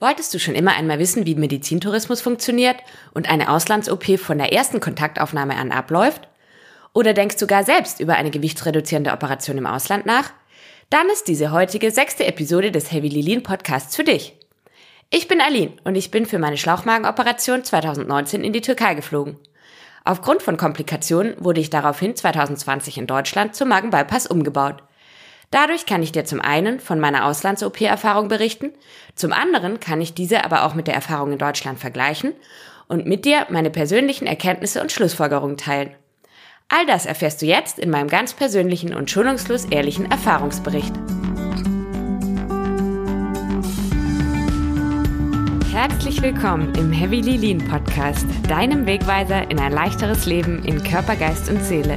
Wolltest du schon immer einmal wissen, wie Medizintourismus funktioniert und eine Auslands-OP von der ersten Kontaktaufnahme an abläuft? Oder denkst du gar selbst über eine gewichtsreduzierende Operation im Ausland nach? Dann ist diese heutige sechste Episode des Heavy Lilin Podcasts für dich. Ich bin Aline und ich bin für meine Schlauchmagenoperation 2019 in die Türkei geflogen. Aufgrund von Komplikationen wurde ich daraufhin 2020 in Deutschland zum Magenbypass umgebaut. Dadurch kann ich dir zum einen von meiner Auslands-OP-Erfahrung berichten, zum anderen kann ich diese aber auch mit der Erfahrung in Deutschland vergleichen und mit dir meine persönlichen Erkenntnisse und Schlussfolgerungen teilen. All das erfährst du jetzt in meinem ganz persönlichen und schonungslos ehrlichen Erfahrungsbericht. Herzlich willkommen im Heavily Lean Podcast, deinem Wegweiser in ein leichteres Leben in Körper, Geist und Seele.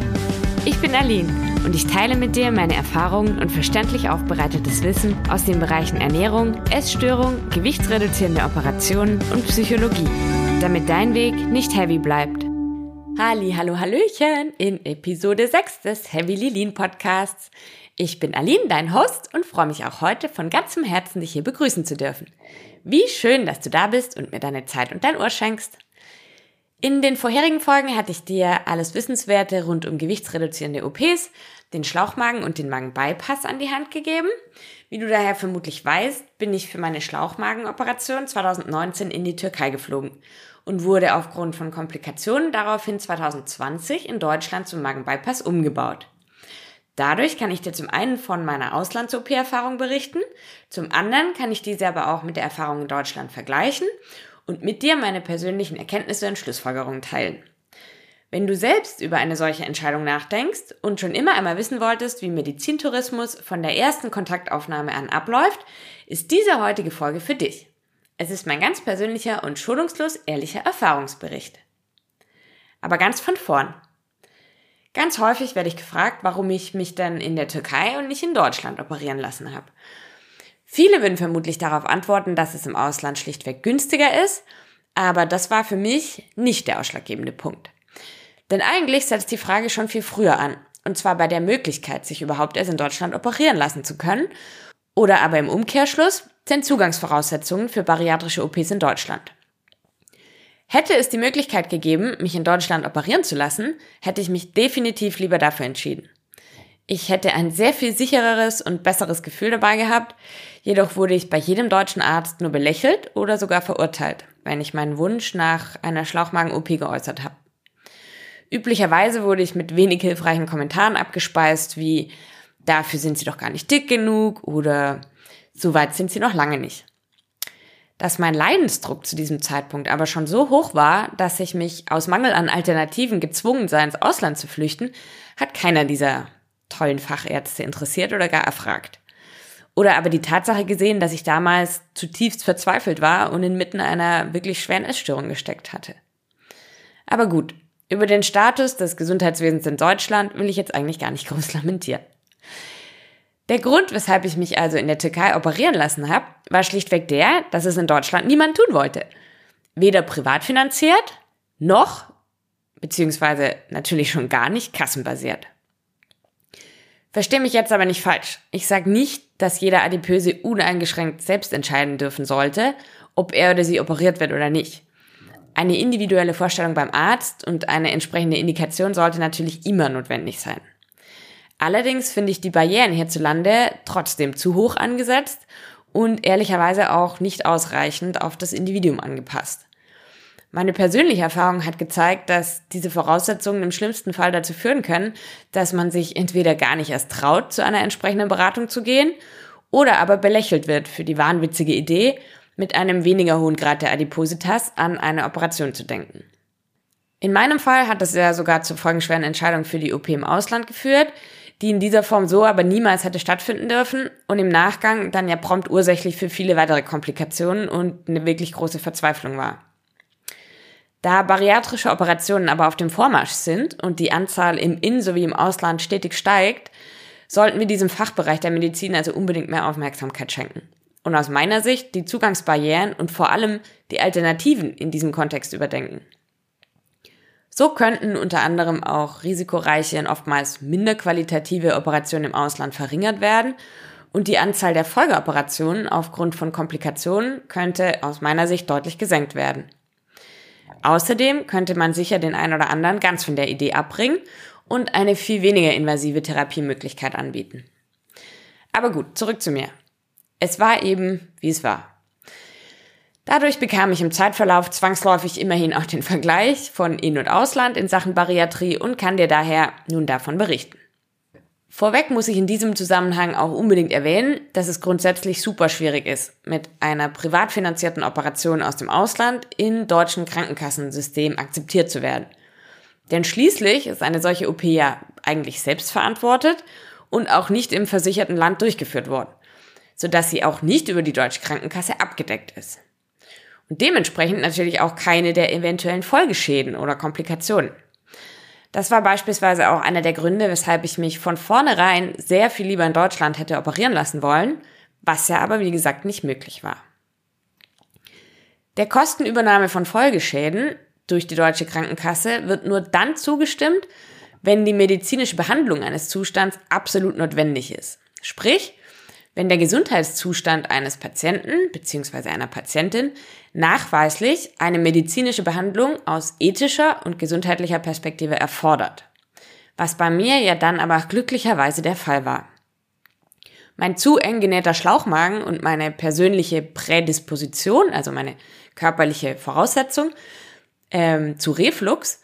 Ich bin Aline und ich teile mit dir meine Erfahrungen und verständlich aufbereitetes Wissen aus den Bereichen Ernährung, Essstörung, gewichtsreduzierende Operationen und Psychologie, damit dein Weg nicht heavy bleibt. Halli, hallo, hallöchen in Episode 6 des Heavy Lilin Podcasts. Ich bin Aline, dein Host und freue mich auch heute von ganzem Herzen, dich hier begrüßen zu dürfen. Wie schön, dass du da bist und mir deine Zeit und dein Ohr schenkst. In den vorherigen Folgen hatte ich dir alles Wissenswerte rund um gewichtsreduzierende OPs, den Schlauchmagen und den Magenbypass an die Hand gegeben. Wie du daher vermutlich weißt, bin ich für meine Schlauchmagenoperation 2019 in die Türkei geflogen und wurde aufgrund von Komplikationen daraufhin 2020 in Deutschland zum Magenbypass umgebaut. Dadurch kann ich dir zum einen von meiner Auslands-OP-Erfahrung berichten, zum anderen kann ich diese aber auch mit der Erfahrung in Deutschland vergleichen und mit dir meine persönlichen Erkenntnisse und Schlussfolgerungen teilen. Wenn du selbst über eine solche Entscheidung nachdenkst und schon immer einmal wissen wolltest, wie Medizintourismus von der ersten Kontaktaufnahme an abläuft, ist diese heutige Folge für dich. Es ist mein ganz persönlicher und schonungslos ehrlicher Erfahrungsbericht. Aber ganz von vorn. Ganz häufig werde ich gefragt, warum ich mich dann in der Türkei und nicht in Deutschland operieren lassen habe. Viele würden vermutlich darauf antworten, dass es im Ausland schlichtweg günstiger ist, aber das war für mich nicht der ausschlaggebende Punkt. Denn eigentlich setzt die Frage schon viel früher an, und zwar bei der Möglichkeit, sich überhaupt erst in Deutschland operieren lassen zu können, oder aber im Umkehrschluss den Zugangsvoraussetzungen für bariatrische OPs in Deutschland. Hätte es die Möglichkeit gegeben, mich in Deutschland operieren zu lassen, hätte ich mich definitiv lieber dafür entschieden. Ich hätte ein sehr viel sichereres und besseres Gefühl dabei gehabt, jedoch wurde ich bei jedem deutschen Arzt nur belächelt oder sogar verurteilt, wenn ich meinen Wunsch nach einer Schlauchmagen-OP geäußert habe. Üblicherweise wurde ich mit wenig hilfreichen Kommentaren abgespeist, wie dafür sind sie doch gar nicht dick genug oder so weit sind sie noch lange nicht. Dass mein Leidensdruck zu diesem Zeitpunkt aber schon so hoch war, dass ich mich aus Mangel an Alternativen gezwungen sei, ins Ausland zu flüchten, hat keiner dieser tollen Fachärzte interessiert oder gar erfragt. Oder aber die Tatsache gesehen, dass ich damals zutiefst verzweifelt war und inmitten einer wirklich schweren Essstörung gesteckt hatte. Aber gut, über den Status des Gesundheitswesens in Deutschland will ich jetzt eigentlich gar nicht groß lamentieren. Der Grund, weshalb ich mich also in der Türkei operieren lassen habe, war schlichtweg der, dass es in Deutschland niemand tun wollte. Weder privat finanziert, noch, beziehungsweise natürlich schon gar nicht kassenbasiert. Versteh mich jetzt aber nicht falsch. Ich sage nicht, dass jeder Adipöse uneingeschränkt selbst entscheiden dürfen sollte, ob er oder sie operiert wird oder nicht. Eine individuelle Vorstellung beim Arzt und eine entsprechende Indikation sollte natürlich immer notwendig sein. Allerdings finde ich die Barrieren hierzulande trotzdem zu hoch angesetzt und ehrlicherweise auch nicht ausreichend auf das Individuum angepasst. Meine persönliche Erfahrung hat gezeigt, dass diese Voraussetzungen im schlimmsten Fall dazu führen können, dass man sich entweder gar nicht erst traut, zu einer entsprechenden Beratung zu gehen, oder aber belächelt wird für die wahnwitzige Idee, mit einem weniger hohen Grad der Adipositas an eine Operation zu denken. In meinem Fall hat es ja sogar zur folgenschweren Entscheidung für die OP im Ausland geführt, die in dieser Form so aber niemals hätte stattfinden dürfen und im Nachgang dann ja prompt ursächlich für viele weitere Komplikationen und eine wirklich große Verzweiflung war. Da bariatrische Operationen aber auf dem Vormarsch sind und die Anzahl im In- sowie im Ausland stetig steigt, sollten wir diesem Fachbereich der Medizin also unbedingt mehr Aufmerksamkeit schenken. Und aus meiner Sicht die Zugangsbarrieren und vor allem die Alternativen in diesem Kontext überdenken. So könnten unter anderem auch risikoreiche und oftmals minder qualitative Operationen im Ausland verringert werden und die Anzahl der Folgeoperationen aufgrund von Komplikationen könnte aus meiner Sicht deutlich gesenkt werden. Außerdem könnte man sicher den einen oder anderen ganz von der Idee abbringen und eine viel weniger invasive Therapiemöglichkeit anbieten. Aber gut, zurück zu mir. Es war eben, wie es war. Dadurch bekam ich im Zeitverlauf zwangsläufig immerhin auch den Vergleich von In- und Ausland in Sachen Bariatrie und kann dir daher nun davon berichten. Vorweg muss ich in diesem Zusammenhang auch unbedingt erwähnen, dass es grundsätzlich super schwierig ist, mit einer privat finanzierten Operation aus dem Ausland in deutschen Krankenkassensystem akzeptiert zu werden. Denn schließlich ist eine solche OP ja eigentlich selbst verantwortet und auch nicht im versicherten Land durchgeführt worden, sodass sie auch nicht über die deutsche Krankenkasse abgedeckt ist. Und dementsprechend natürlich auch keine der eventuellen Folgeschäden oder Komplikationen. Das war beispielsweise auch einer der Gründe, weshalb ich mich von vornherein sehr viel lieber in Deutschland hätte operieren lassen wollen, was ja aber wie gesagt nicht möglich war. Der Kostenübernahme von Folgeschäden durch die deutsche Krankenkasse wird nur dann zugestimmt, wenn die medizinische Behandlung eines Zustands absolut notwendig ist. Sprich, wenn der Gesundheitszustand eines Patienten bzw. einer Patientin nachweislich eine medizinische Behandlung aus ethischer und gesundheitlicher Perspektive erfordert. Was bei mir ja dann aber glücklicherweise der Fall war. Mein zu eng genähter Schlauchmagen und meine persönliche Prädisposition, also meine körperliche Voraussetzung ähm, zu Reflux,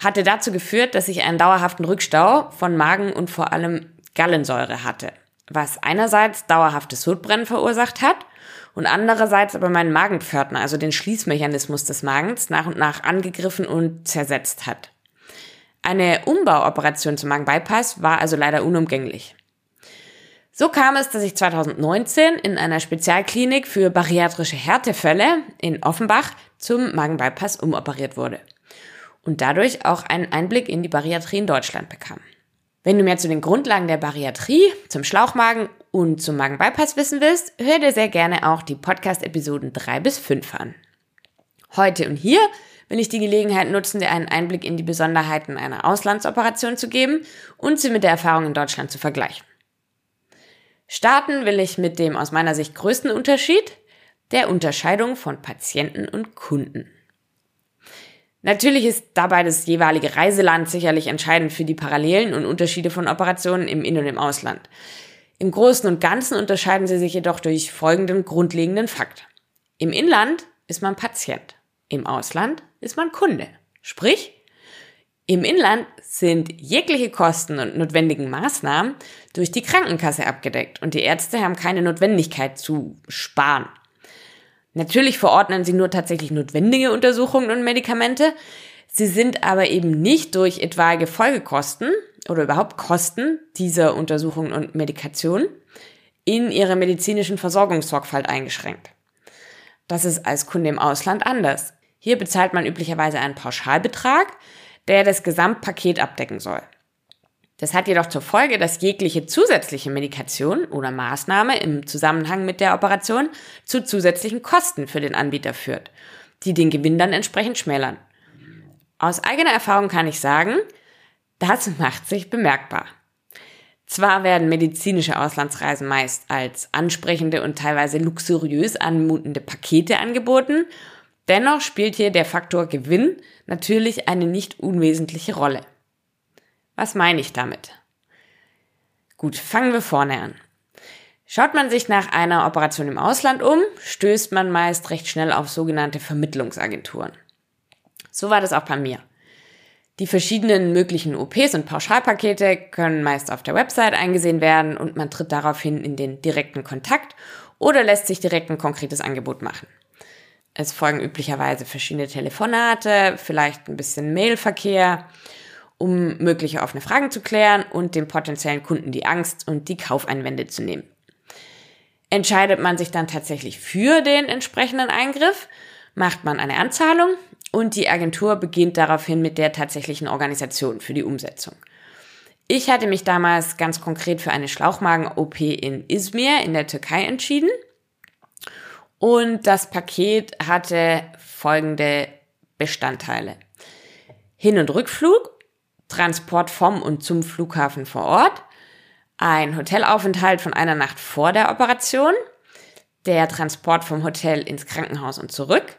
hatte dazu geführt, dass ich einen dauerhaften Rückstau von Magen und vor allem Gallensäure hatte was einerseits dauerhaftes Sodbrennen verursacht hat und andererseits aber meinen Magenpförtner, also den Schließmechanismus des Magens, nach und nach angegriffen und zersetzt hat. Eine Umbauoperation zum Magenbypass war also leider unumgänglich. So kam es, dass ich 2019 in einer Spezialklinik für bariatrische Härtefälle in Offenbach zum Magenbypass umoperiert wurde und dadurch auch einen Einblick in die Bariatrie in Deutschland bekam. Wenn du mehr zu den Grundlagen der Bariatrie, zum Schlauchmagen und zum Magenbypass wissen willst, hör dir sehr gerne auch die Podcast-Episoden 3 bis 5 an. Heute und hier will ich die Gelegenheit nutzen, dir einen Einblick in die Besonderheiten einer Auslandsoperation zu geben und sie mit der Erfahrung in Deutschland zu vergleichen. Starten will ich mit dem aus meiner Sicht größten Unterschied, der Unterscheidung von Patienten und Kunden. Natürlich ist dabei das jeweilige Reiseland sicherlich entscheidend für die Parallelen und Unterschiede von Operationen im In- und im Ausland. Im Großen und Ganzen unterscheiden sie sich jedoch durch folgenden grundlegenden Fakt. Im Inland ist man Patient, im Ausland ist man Kunde. Sprich, im Inland sind jegliche Kosten und notwendigen Maßnahmen durch die Krankenkasse abgedeckt und die Ärzte haben keine Notwendigkeit zu sparen. Natürlich verordnen sie nur tatsächlich notwendige Untersuchungen und Medikamente. Sie sind aber eben nicht durch etwaige Folgekosten oder überhaupt Kosten dieser Untersuchungen und Medikationen in ihre medizinischen Versorgungssorgfalt eingeschränkt. Das ist als Kunde im Ausland anders. Hier bezahlt man üblicherweise einen Pauschalbetrag, der das Gesamtpaket abdecken soll. Das hat jedoch zur Folge, dass jegliche zusätzliche Medikation oder Maßnahme im Zusammenhang mit der Operation zu zusätzlichen Kosten für den Anbieter führt, die den Gewinn dann entsprechend schmälern. Aus eigener Erfahrung kann ich sagen, das macht sich bemerkbar. Zwar werden medizinische Auslandsreisen meist als ansprechende und teilweise luxuriös anmutende Pakete angeboten, dennoch spielt hier der Faktor Gewinn natürlich eine nicht unwesentliche Rolle. Was meine ich damit? Gut, fangen wir vorne an. Schaut man sich nach einer Operation im Ausland um, stößt man meist recht schnell auf sogenannte Vermittlungsagenturen. So war das auch bei mir. Die verschiedenen möglichen OPs und Pauschalpakete können meist auf der Website eingesehen werden und man tritt daraufhin in den direkten Kontakt oder lässt sich direkt ein konkretes Angebot machen. Es folgen üblicherweise verschiedene Telefonate, vielleicht ein bisschen Mailverkehr um mögliche offene Fragen zu klären und dem potenziellen Kunden die Angst und die Kaufeinwände zu nehmen. Entscheidet man sich dann tatsächlich für den entsprechenden Eingriff, macht man eine Anzahlung und die Agentur beginnt daraufhin mit der tatsächlichen Organisation für die Umsetzung. Ich hatte mich damals ganz konkret für eine Schlauchmagen-OP in Izmir in der Türkei entschieden. Und das Paket hatte folgende Bestandteile. Hin- und Rückflug Transport vom und zum Flughafen vor Ort, ein Hotelaufenthalt von einer Nacht vor der Operation, der Transport vom Hotel ins Krankenhaus und zurück,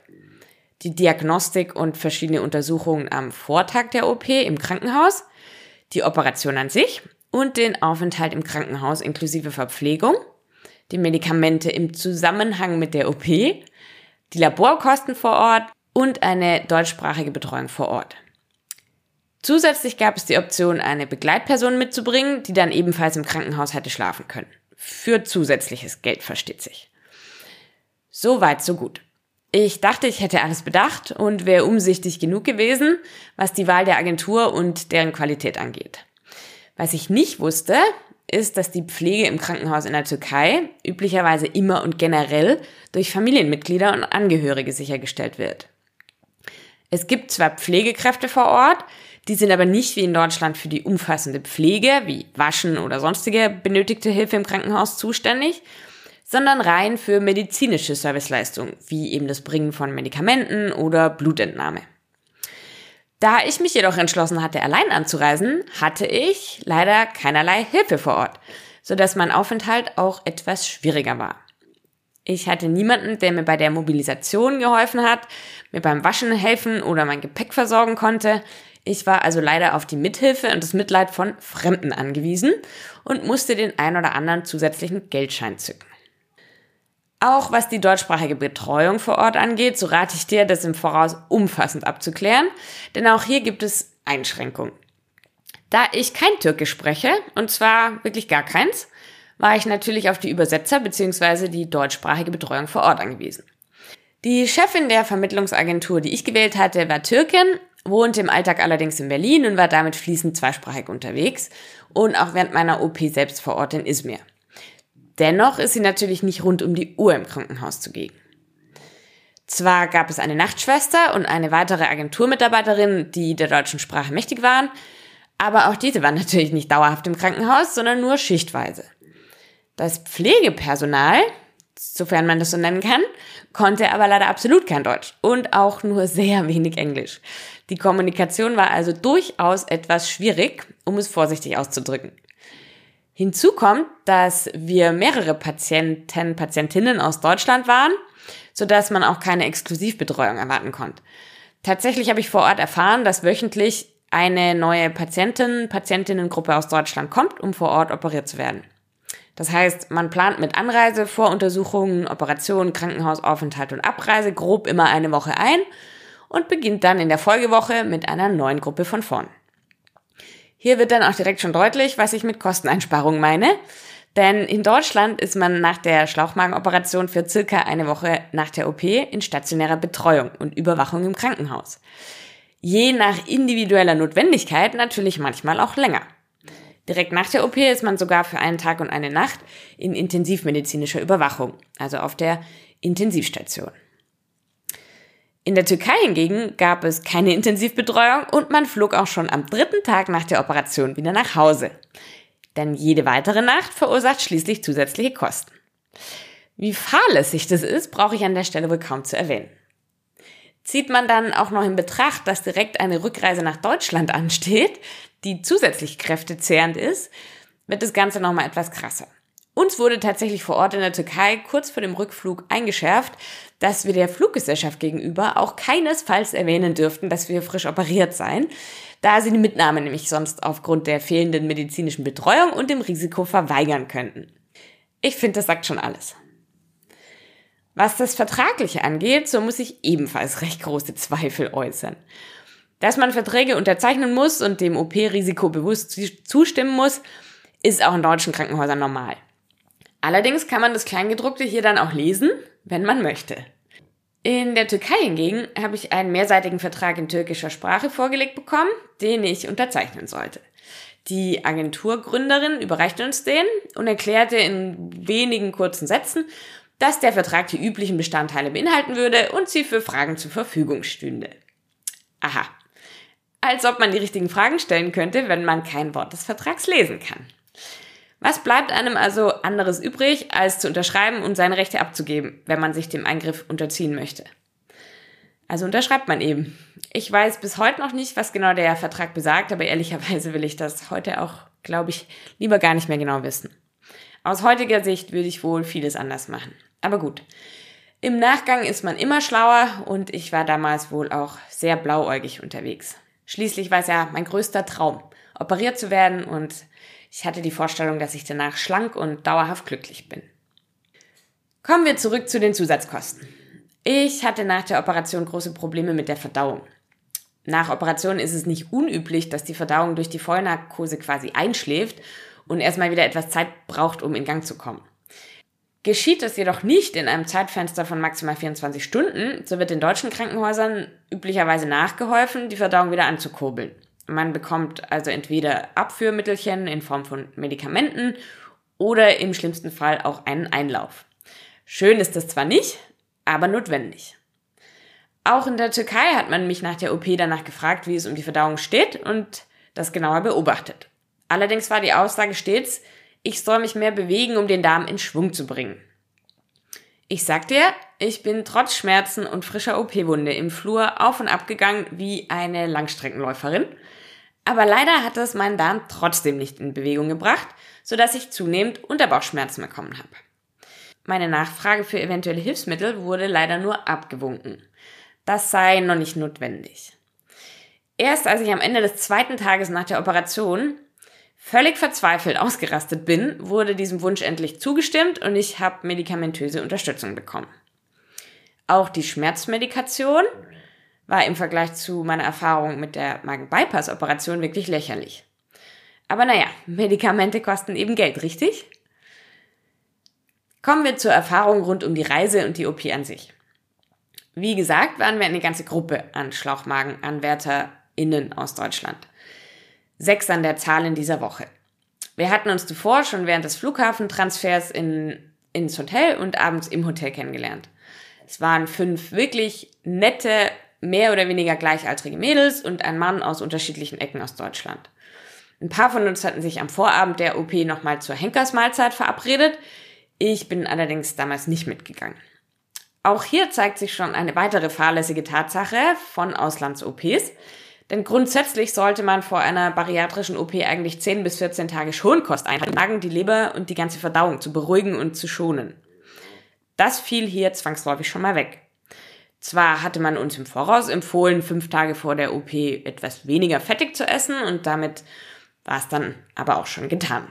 die Diagnostik und verschiedene Untersuchungen am Vortag der OP im Krankenhaus, die Operation an sich und den Aufenthalt im Krankenhaus inklusive Verpflegung, die Medikamente im Zusammenhang mit der OP, die Laborkosten vor Ort und eine deutschsprachige Betreuung vor Ort. Zusätzlich gab es die Option, eine Begleitperson mitzubringen, die dann ebenfalls im Krankenhaus hätte schlafen können. Für zusätzliches Geld versteht sich. So weit, so gut. Ich dachte, ich hätte alles bedacht und wäre umsichtig genug gewesen, was die Wahl der Agentur und deren Qualität angeht. Was ich nicht wusste, ist, dass die Pflege im Krankenhaus in der Türkei üblicherweise immer und generell durch Familienmitglieder und Angehörige sichergestellt wird. Es gibt zwar Pflegekräfte vor Ort, die sind aber nicht wie in Deutschland für die umfassende Pflege, wie Waschen oder sonstige benötigte Hilfe im Krankenhaus zuständig, sondern rein für medizinische Serviceleistungen, wie eben das Bringen von Medikamenten oder Blutentnahme. Da ich mich jedoch entschlossen hatte, allein anzureisen, hatte ich leider keinerlei Hilfe vor Ort, sodass mein Aufenthalt auch etwas schwieriger war. Ich hatte niemanden, der mir bei der Mobilisation geholfen hat, mir beim Waschen helfen oder mein Gepäck versorgen konnte. Ich war also leider auf die Mithilfe und das Mitleid von Fremden angewiesen und musste den ein oder anderen zusätzlichen Geldschein zücken. Auch was die deutschsprachige Betreuung vor Ort angeht, so rate ich dir, das im Voraus umfassend abzuklären, denn auch hier gibt es Einschränkungen. Da ich kein Türkisch spreche, und zwar wirklich gar keins, war ich natürlich auf die Übersetzer bzw. die deutschsprachige Betreuung vor Ort angewiesen. Die Chefin der Vermittlungsagentur, die ich gewählt hatte, war Türkin, wohnte im Alltag allerdings in Berlin und war damit fließend zweisprachig unterwegs und auch während meiner OP selbst vor Ort in Izmir. Dennoch ist sie natürlich nicht rund um die Uhr im Krankenhaus zugegen. Zwar gab es eine Nachtschwester und eine weitere Agenturmitarbeiterin, die der deutschen Sprache mächtig waren, aber auch diese waren natürlich nicht dauerhaft im Krankenhaus, sondern nur schichtweise. Das Pflegepersonal, sofern man das so nennen kann, konnte aber leider absolut kein Deutsch und auch nur sehr wenig Englisch. Die Kommunikation war also durchaus etwas schwierig, um es vorsichtig auszudrücken. Hinzu kommt, dass wir mehrere Patienten, Patientinnen aus Deutschland waren, sodass man auch keine Exklusivbetreuung erwarten konnte. Tatsächlich habe ich vor Ort erfahren, dass wöchentlich eine neue Patientin, Patientinnengruppe aus Deutschland kommt, um vor Ort operiert zu werden. Das heißt, man plant mit Anreise, Voruntersuchungen, Operationen, Krankenhausaufenthalt und Abreise grob immer eine Woche ein und beginnt dann in der Folgewoche mit einer neuen Gruppe von vorn. Hier wird dann auch direkt schon deutlich, was ich mit Kosteneinsparung meine. Denn in Deutschland ist man nach der Schlauchmagenoperation für circa eine Woche nach der OP in stationärer Betreuung und Überwachung im Krankenhaus. Je nach individueller Notwendigkeit natürlich manchmal auch länger. Direkt nach der OP ist man sogar für einen Tag und eine Nacht in intensivmedizinischer Überwachung, also auf der Intensivstation. In der Türkei hingegen gab es keine Intensivbetreuung und man flog auch schon am dritten Tag nach der Operation wieder nach Hause. Denn jede weitere Nacht verursacht schließlich zusätzliche Kosten. Wie fahrlässig das ist, brauche ich an der Stelle wohl kaum zu erwähnen. Zieht man dann auch noch in Betracht, dass direkt eine Rückreise nach Deutschland ansteht, die zusätzlich kräftezehrend ist, wird das Ganze nochmal etwas krasser. Uns wurde tatsächlich vor Ort in der Türkei kurz vor dem Rückflug eingeschärft, dass wir der Fluggesellschaft gegenüber auch keinesfalls erwähnen dürften, dass wir frisch operiert seien, da sie die Mitnahme nämlich sonst aufgrund der fehlenden medizinischen Betreuung und dem Risiko verweigern könnten. Ich finde, das sagt schon alles. Was das Vertragliche angeht, so muss ich ebenfalls recht große Zweifel äußern. Dass man Verträge unterzeichnen muss und dem OP-Risiko bewusst zustimmen muss, ist auch in deutschen Krankenhäusern normal. Allerdings kann man das Kleingedruckte hier dann auch lesen, wenn man möchte. In der Türkei hingegen habe ich einen mehrseitigen Vertrag in türkischer Sprache vorgelegt bekommen, den ich unterzeichnen sollte. Die Agenturgründerin überreichte uns den und erklärte in wenigen kurzen Sätzen, dass der Vertrag die üblichen Bestandteile beinhalten würde und sie für Fragen zur Verfügung stünde. Aha, als ob man die richtigen Fragen stellen könnte, wenn man kein Wort des Vertrags lesen kann. Was bleibt einem also anderes übrig, als zu unterschreiben und seine Rechte abzugeben, wenn man sich dem Eingriff unterziehen möchte? Also unterschreibt man eben. Ich weiß bis heute noch nicht, was genau der Vertrag besagt, aber ehrlicherweise will ich das heute auch glaube ich, lieber gar nicht mehr genau wissen. Aus heutiger Sicht würde ich wohl vieles anders machen. Aber gut. Im Nachgang ist man immer schlauer und ich war damals wohl auch sehr blauäugig unterwegs. Schließlich war es ja mein größter Traum, operiert zu werden und ich hatte die Vorstellung, dass ich danach schlank und dauerhaft glücklich bin. Kommen wir zurück zu den Zusatzkosten. Ich hatte nach der Operation große Probleme mit der Verdauung. Nach Operation ist es nicht unüblich, dass die Verdauung durch die Vollnarkose quasi einschläft und erstmal wieder etwas Zeit braucht, um in Gang zu kommen. Geschieht das jedoch nicht in einem Zeitfenster von maximal 24 Stunden, so wird in deutschen Krankenhäusern üblicherweise nachgeholfen, die Verdauung wieder anzukurbeln. Man bekommt also entweder Abführmittelchen in Form von Medikamenten oder im schlimmsten Fall auch einen Einlauf. Schön ist das zwar nicht, aber notwendig. Auch in der Türkei hat man mich nach der OP danach gefragt, wie es um die Verdauung steht und das genauer beobachtet. Allerdings war die Aussage stets, ich soll mich mehr bewegen, um den Darm in Schwung zu bringen. Ich sag dir, ich bin trotz Schmerzen und frischer OP-Wunde im Flur auf und ab gegangen wie eine Langstreckenläuferin. Aber leider hat es meinen Darm trotzdem nicht in Bewegung gebracht, sodass ich zunehmend Unterbauchschmerzen bekommen habe. Meine Nachfrage für eventuelle Hilfsmittel wurde leider nur abgewunken. Das sei noch nicht notwendig. Erst als ich am Ende des zweiten Tages nach der Operation völlig verzweifelt ausgerastet bin, wurde diesem Wunsch endlich zugestimmt und ich habe medikamentöse Unterstützung bekommen. Auch die Schmerzmedikation war im Vergleich zu meiner Erfahrung mit der Magen-Bypass-Operation wirklich lächerlich. Aber naja, Medikamente kosten eben Geld, richtig? Kommen wir zur Erfahrung rund um die Reise und die OP an sich. Wie gesagt, waren wir eine ganze Gruppe an SchlauchmagenanwärterInnen aus Deutschland. Sechs an der Zahl in dieser Woche. Wir hatten uns zuvor schon während des Flughafentransfers in, ins Hotel und abends im Hotel kennengelernt. Es waren fünf wirklich nette, mehr oder weniger gleichaltrige Mädels und ein Mann aus unterschiedlichen Ecken aus Deutschland. Ein paar von uns hatten sich am Vorabend der OP nochmal zur Henkersmahlzeit verabredet. Ich bin allerdings damals nicht mitgegangen. Auch hier zeigt sich schon eine weitere fahrlässige Tatsache von Auslands-OPs. Denn grundsätzlich sollte man vor einer bariatrischen OP eigentlich 10 bis 14 Tage Schonkost eintragen, die Leber und die ganze Verdauung zu beruhigen und zu schonen. Das fiel hier zwangsläufig schon mal weg. Zwar hatte man uns im Voraus empfohlen, fünf Tage vor der OP etwas weniger fettig zu essen und damit war es dann aber auch schon getan.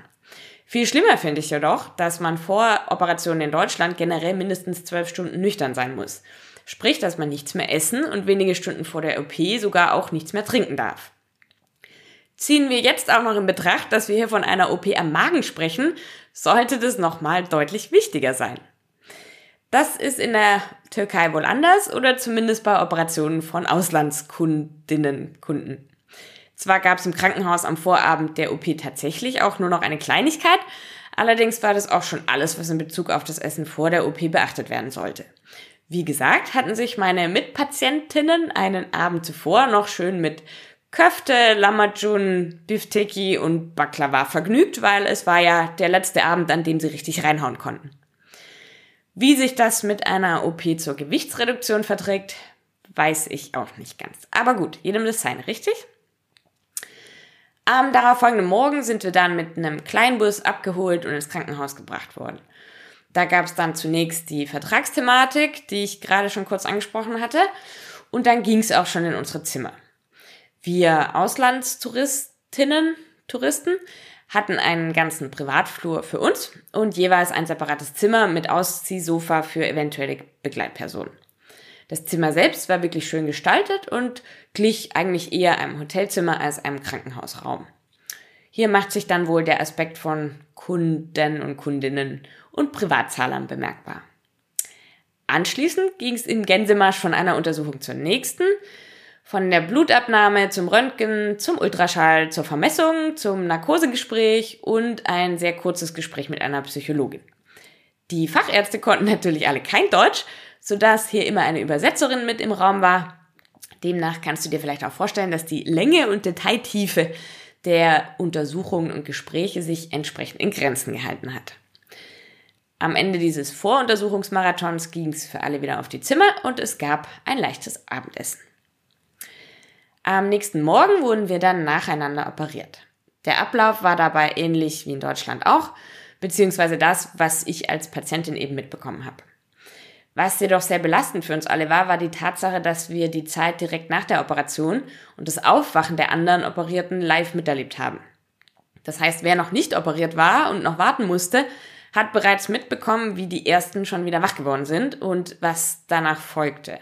Viel schlimmer finde ich jedoch, dass man vor Operationen in Deutschland generell mindestens zwölf Stunden nüchtern sein muss. Sprich, dass man nichts mehr essen und wenige Stunden vor der OP sogar auch nichts mehr trinken darf. Ziehen wir jetzt auch noch in Betracht, dass wir hier von einer OP am Magen sprechen, sollte das nochmal deutlich wichtiger sein. Das ist in der Türkei wohl anders oder zumindest bei Operationen von Auslandskundinnen, Kunden. Zwar gab es im Krankenhaus am Vorabend der OP tatsächlich auch nur noch eine Kleinigkeit, allerdings war das auch schon alles, was in Bezug auf das Essen vor der OP beachtet werden sollte. Wie gesagt, hatten sich meine Mitpatientinnen einen Abend zuvor noch schön mit Köfte, Lamajun, Bifteki und Baklava vergnügt, weil es war ja der letzte Abend, an dem sie richtig reinhauen konnten. Wie sich das mit einer OP zur Gewichtsreduktion verträgt, weiß ich auch nicht ganz. Aber gut, jedem das seine, richtig? Am darauffolgenden Morgen sind wir dann mit einem Kleinbus abgeholt und ins Krankenhaus gebracht worden. Da gab es dann zunächst die Vertragsthematik, die ich gerade schon kurz angesprochen hatte. Und dann ging es auch schon in unsere Zimmer. Wir Auslandstouristinnen, Touristen hatten einen ganzen Privatflur für uns und jeweils ein separates Zimmer mit Ausziehsofa für eventuelle Begleitpersonen. Das Zimmer selbst war wirklich schön gestaltet und glich eigentlich eher einem Hotelzimmer als einem Krankenhausraum. Hier macht sich dann wohl der Aspekt von Kunden und Kundinnen und Privatzahlern bemerkbar. Anschließend ging es im Gänsemarsch von einer Untersuchung zur nächsten, von der Blutabnahme zum Röntgen, zum Ultraschall, zur Vermessung, zum Narkosegespräch und ein sehr kurzes Gespräch mit einer Psychologin. Die Fachärzte konnten natürlich alle kein Deutsch, sodass hier immer eine Übersetzerin mit im Raum war. Demnach kannst du dir vielleicht auch vorstellen, dass die Länge und Detailtiefe der Untersuchungen und Gespräche sich entsprechend in Grenzen gehalten hat. Am Ende dieses Voruntersuchungsmarathons ging es für alle wieder auf die Zimmer und es gab ein leichtes Abendessen. Am nächsten Morgen wurden wir dann nacheinander operiert. Der Ablauf war dabei ähnlich wie in Deutschland auch, beziehungsweise das, was ich als Patientin eben mitbekommen habe. Was jedoch sehr belastend für uns alle war, war die Tatsache, dass wir die Zeit direkt nach der Operation und das Aufwachen der anderen Operierten live miterlebt haben. Das heißt, wer noch nicht operiert war und noch warten musste, hat bereits mitbekommen, wie die ersten schon wieder wach geworden sind und was danach folgte.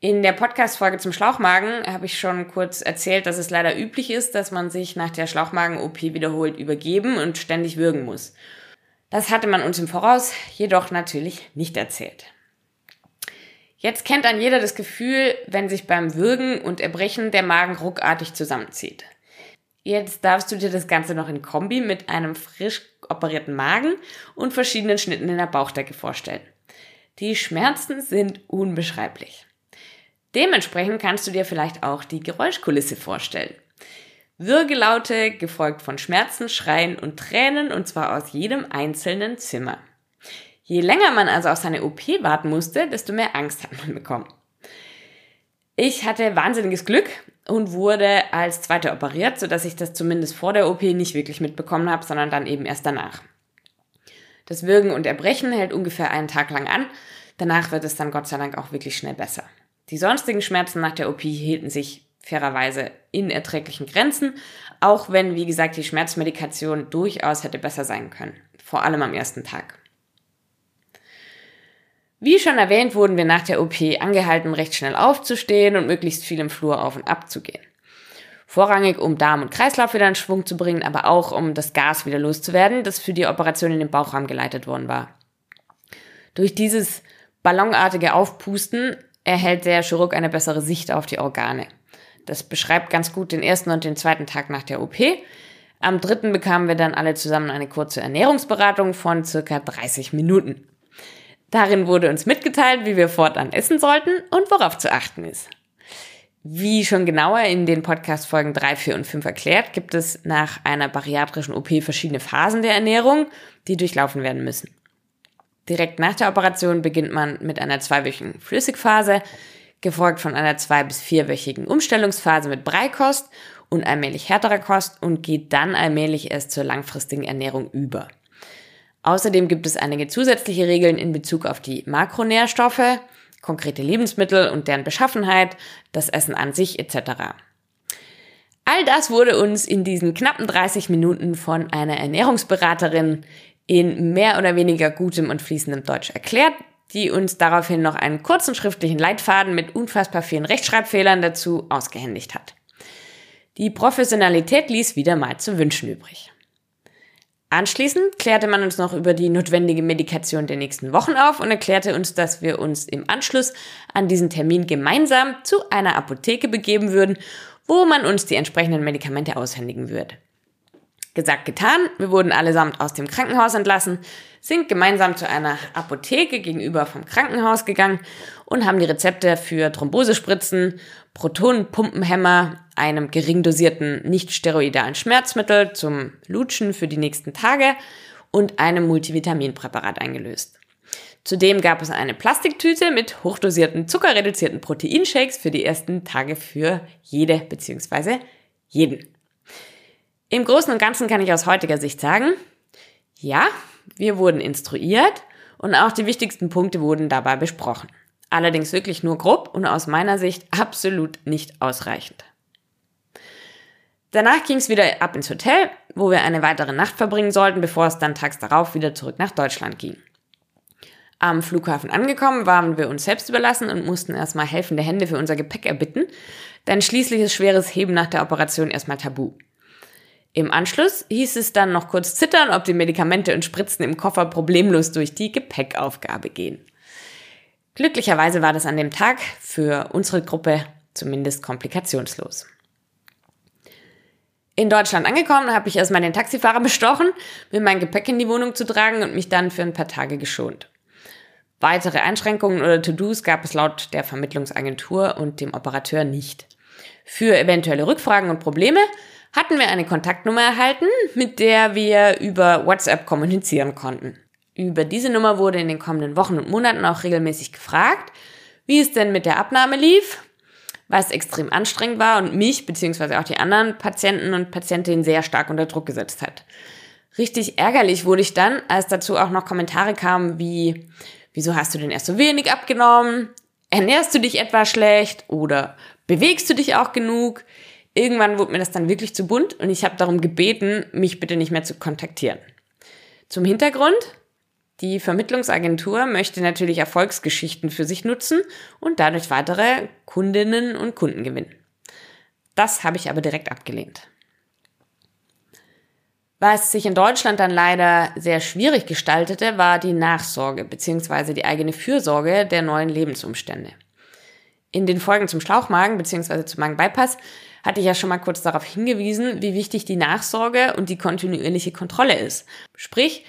In der Podcast-Folge zum Schlauchmagen habe ich schon kurz erzählt, dass es leider üblich ist, dass man sich nach der Schlauchmagen-OP wiederholt übergeben und ständig würgen muss. Das hatte man uns im Voraus jedoch natürlich nicht erzählt. Jetzt kennt an jeder das Gefühl, wenn sich beim Würgen und Erbrechen der Magen ruckartig zusammenzieht. Jetzt darfst du dir das Ganze noch in Kombi mit einem frisch operierten Magen und verschiedenen Schnitten in der Bauchdecke vorstellen. Die Schmerzen sind unbeschreiblich. Dementsprechend kannst du dir vielleicht auch die Geräuschkulisse vorstellen. Würgelaute, gefolgt von Schmerzen, Schreien und Tränen, und zwar aus jedem einzelnen Zimmer. Je länger man also auf seine OP warten musste, desto mehr Angst hat man bekommen. Ich hatte wahnsinniges Glück und wurde als Zweite operiert, sodass ich das zumindest vor der OP nicht wirklich mitbekommen habe, sondern dann eben erst danach. Das Würgen und Erbrechen hält ungefähr einen Tag lang an. Danach wird es dann Gott sei Dank auch wirklich schnell besser. Die sonstigen Schmerzen nach der OP hielten sich fairerweise in erträglichen Grenzen, auch wenn, wie gesagt, die Schmerzmedikation durchaus hätte besser sein können. Vor allem am ersten Tag. Wie schon erwähnt, wurden wir nach der OP angehalten, recht schnell aufzustehen und möglichst viel im Flur auf und ab zu gehen. Vorrangig, um Darm und Kreislauf wieder in Schwung zu bringen, aber auch um das Gas wieder loszuwerden, das für die Operation in den Bauchraum geleitet worden war. Durch dieses ballonartige Aufpusten erhält der Chirurg eine bessere Sicht auf die Organe. Das beschreibt ganz gut den ersten und den zweiten Tag nach der OP. Am dritten bekamen wir dann alle zusammen eine kurze Ernährungsberatung von circa 30 Minuten. Darin wurde uns mitgeteilt, wie wir fortan essen sollten und worauf zu achten ist. Wie schon genauer in den Podcast-Folgen 3, 4 und 5 erklärt, gibt es nach einer bariatrischen OP verschiedene Phasen der Ernährung, die durchlaufen werden müssen. Direkt nach der Operation beginnt man mit einer zweiwöchigen Flüssigphase, gefolgt von einer zwei- bis vierwöchigen Umstellungsphase mit Breikost und allmählich härterer Kost und geht dann allmählich erst zur langfristigen Ernährung über. Außerdem gibt es einige zusätzliche Regeln in Bezug auf die Makronährstoffe, konkrete Lebensmittel und deren Beschaffenheit, das Essen an sich etc. All das wurde uns in diesen knappen 30 Minuten von einer Ernährungsberaterin in mehr oder weniger gutem und fließendem Deutsch erklärt, die uns daraufhin noch einen kurzen schriftlichen Leitfaden mit unfassbar vielen Rechtschreibfehlern dazu ausgehändigt hat. Die Professionalität ließ wieder mal zu wünschen übrig. Anschließend klärte man uns noch über die notwendige Medikation der nächsten Wochen auf und erklärte uns, dass wir uns im Anschluss an diesen Termin gemeinsam zu einer Apotheke begeben würden, wo man uns die entsprechenden Medikamente aushändigen würde. Gesagt, getan, wir wurden allesamt aus dem Krankenhaus entlassen, sind gemeinsam zu einer Apotheke gegenüber vom Krankenhaus gegangen und haben die Rezepte für Thrombosespritzen, Protonenpumpenhämmer, einem gering dosierten nicht-steroidalen Schmerzmittel zum Lutschen für die nächsten Tage und einem Multivitaminpräparat eingelöst. Zudem gab es eine Plastiktüte mit hochdosierten zuckerreduzierten Proteinshakes für die ersten Tage für jede bzw. jeden. Im Großen und Ganzen kann ich aus heutiger Sicht sagen, ja, wir wurden instruiert und auch die wichtigsten Punkte wurden dabei besprochen. Allerdings wirklich nur grob und aus meiner Sicht absolut nicht ausreichend. Danach ging es wieder ab ins Hotel, wo wir eine weitere Nacht verbringen sollten, bevor es dann tags darauf wieder zurück nach Deutschland ging. Am Flughafen angekommen waren wir uns selbst überlassen und mussten erstmal helfende Hände für unser Gepäck erbitten, denn schließlich ist schweres Heben nach der Operation erstmal tabu. Im Anschluss hieß es dann noch kurz zittern, ob die Medikamente und Spritzen im Koffer problemlos durch die Gepäckaufgabe gehen. Glücklicherweise war das an dem Tag für unsere Gruppe zumindest komplikationslos. In Deutschland angekommen, habe ich erstmal den Taxifahrer bestochen, mir mein Gepäck in die Wohnung zu tragen und mich dann für ein paar Tage geschont. Weitere Einschränkungen oder To-Dos gab es laut der Vermittlungsagentur und dem Operateur nicht. Für eventuelle Rückfragen und Probleme hatten wir eine Kontaktnummer erhalten, mit der wir über WhatsApp kommunizieren konnten. Über diese Nummer wurde in den kommenden Wochen und Monaten auch regelmäßig gefragt, wie es denn mit der Abnahme lief, was extrem anstrengend war und mich beziehungsweise auch die anderen Patienten und Patientinnen sehr stark unter Druck gesetzt hat. Richtig ärgerlich wurde ich dann, als dazu auch noch Kommentare kamen wie, wieso hast du denn erst so wenig abgenommen? Ernährst du dich etwa schlecht oder bewegst du dich auch genug? Irgendwann wurde mir das dann wirklich zu bunt und ich habe darum gebeten, mich bitte nicht mehr zu kontaktieren. Zum Hintergrund, die Vermittlungsagentur möchte natürlich Erfolgsgeschichten für sich nutzen und dadurch weitere Kundinnen und Kunden gewinnen. Das habe ich aber direkt abgelehnt. Was sich in Deutschland dann leider sehr schwierig gestaltete, war die Nachsorge bzw. die eigene Fürsorge der neuen Lebensumstände. In den Folgen zum Schlauchmagen bzw. zum Magenbypass hatte ich ja schon mal kurz darauf hingewiesen, wie wichtig die Nachsorge und die kontinuierliche Kontrolle ist. Sprich,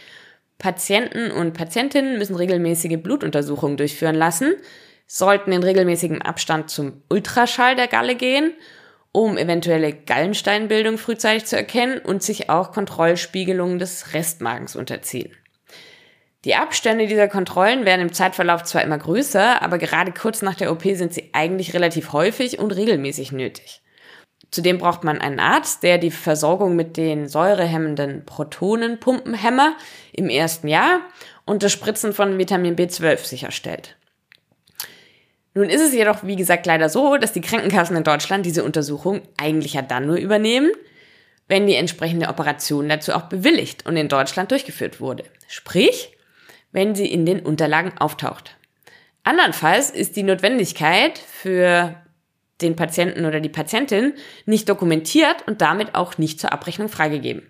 Patienten und Patientinnen müssen regelmäßige Blutuntersuchungen durchführen lassen, sollten in regelmäßigem Abstand zum Ultraschall der Galle gehen, um eventuelle Gallensteinbildung frühzeitig zu erkennen und sich auch Kontrollspiegelungen des Restmagens unterziehen. Die Abstände dieser Kontrollen werden im Zeitverlauf zwar immer größer, aber gerade kurz nach der OP sind sie eigentlich relativ häufig und regelmäßig nötig. Zudem braucht man einen Arzt, der die Versorgung mit den säurehemmenden Protonenpumpenhämmer im ersten Jahr und das Spritzen von Vitamin B12 sicherstellt. Nun ist es jedoch, wie gesagt, leider so, dass die Krankenkassen in Deutschland diese Untersuchung eigentlich ja dann nur übernehmen, wenn die entsprechende Operation dazu auch bewilligt und in Deutschland durchgeführt wurde. Sprich, wenn sie in den Unterlagen auftaucht. Andernfalls ist die Notwendigkeit für den Patienten oder die Patientin nicht dokumentiert und damit auch nicht zur Abrechnung freigegeben.